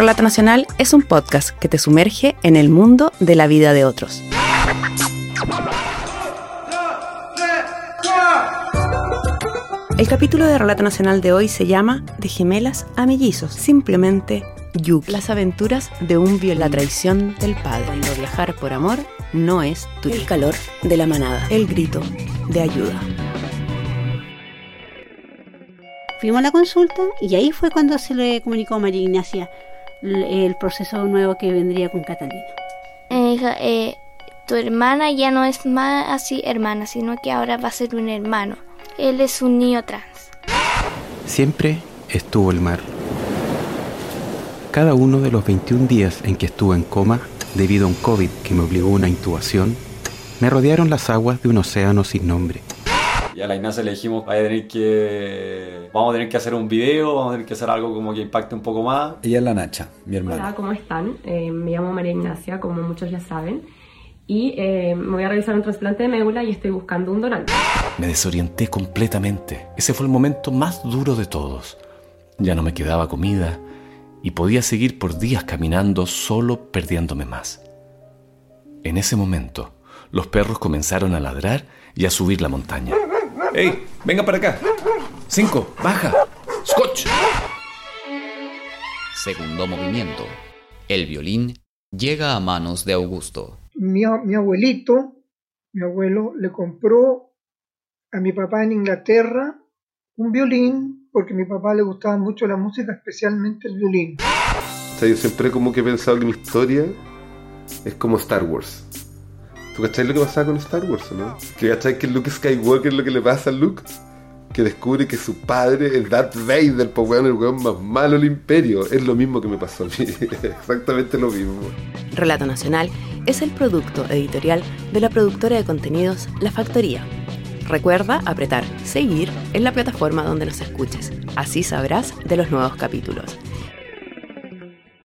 Relato Nacional es un podcast que te sumerge en el mundo de la vida de otros. El capítulo de Relato Nacional de hoy se llama De gemelas a mellizos, simplemente You, las aventuras de un violín, la traición del padre, cuando viajar por amor no es tuyo, el calor de la manada, el grito de ayuda. Fuimos a la consulta y ahí fue cuando se le comunicó a María Ignacia el proceso nuevo que vendría con Catalina. Eh, hija, eh, tu hermana ya no es más así hermana, sino que ahora va a ser un hermano. Él es un niño trans. Siempre estuvo el mar. Cada uno de los 21 días en que estuve en coma debido a un COVID que me obligó a una intubación, me rodearon las aguas de un océano sin nombre. Y a la Ignacia le dijimos, vaya a tener que, vamos a tener que hacer un video, vamos a tener que hacer algo como que impacte un poco más. Ella es la Nacha, mi hermana. Hola, ¿cómo están? Eh, me llamo María Ignacia, como muchos ya saben y eh, me voy a realizar un trasplante de médula y estoy buscando un donante. Me desorienté completamente. Ese fue el momento más duro de todos. Ya no me quedaba comida y podía seguir por días caminando solo perdiéndome más. En ese momento, los perros comenzaron a ladrar y a subir la montaña. ¡Ey! ¡Venga para acá! ¡Cinco! ¡Baja! ¡Scotch! Segundo movimiento. El violín llega a manos de Augusto mi, abuelito, mi abuelo, le compró a mi papá en Inglaterra un violín, porque a mi papá le gustaba mucho la música, especialmente el violín. O sea, yo siempre como que he pensado que mi historia es como Star Wars. ¿Tú cachai lo que pasaba con Star Wars, no? ¿Que cachai que Luke Skywalker es lo que le pasa a Luke? que descubre que su padre es Darth Vader, pues weón, el weón más malo del imperio. Es lo mismo que me pasó a mí, exactamente lo mismo. Relato Nacional es el producto editorial de la productora de contenidos La Factoría. Recuerda apretar seguir en la plataforma donde nos escuches, así sabrás de los nuevos capítulos.